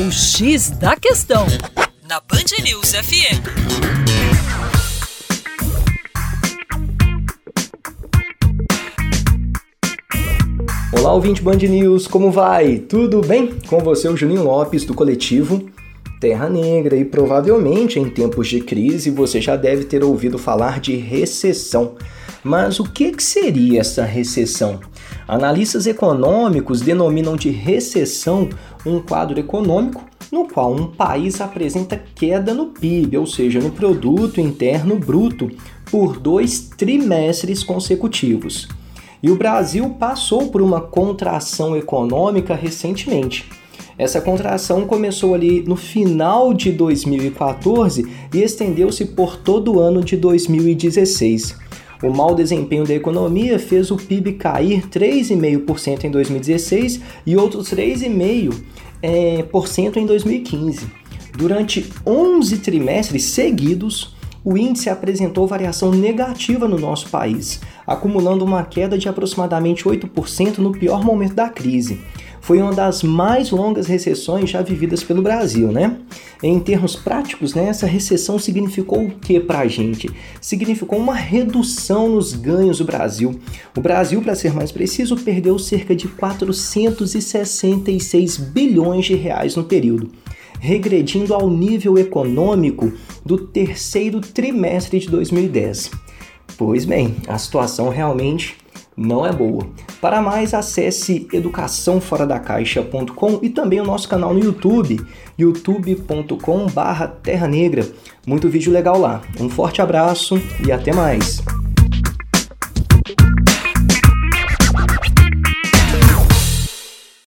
O X da Questão, na Band News FM. Olá, ouvinte Band News, como vai? Tudo bem? Com você, o Juninho Lopes, do coletivo Terra Negra, e provavelmente em tempos de crise você já deve ter ouvido falar de recessão. Mas o que, que seria essa recessão? Analistas econômicos denominam de recessão um quadro econômico no qual um país apresenta queda no PIB, ou seja, no produto interno bruto, por dois trimestres consecutivos. E o Brasil passou por uma contração econômica recentemente. Essa contração começou ali no final de 2014 e estendeu-se por todo o ano de 2016. O mau desempenho da economia fez o PIB cair 3,5% em 2016 e outros 3,5% é, em 2015. Durante 11 trimestres seguidos, o índice apresentou variação negativa no nosso país, acumulando uma queda de aproximadamente 8% no pior momento da crise foi uma das mais longas recessões já vividas pelo Brasil, né? Em termos práticos, né, essa recessão significou o que para a gente? Significou uma redução nos ganhos do Brasil. O Brasil, para ser mais preciso, perdeu cerca de 466 bilhões de reais no período, regredindo ao nível econômico do terceiro trimestre de 2010. Pois bem, a situação realmente não é boa. Para mais, acesse educaçãoforadacaixa.com e também o nosso canal no YouTube, youtube.com/terra negra. Muito vídeo legal lá. Um forte abraço e até mais.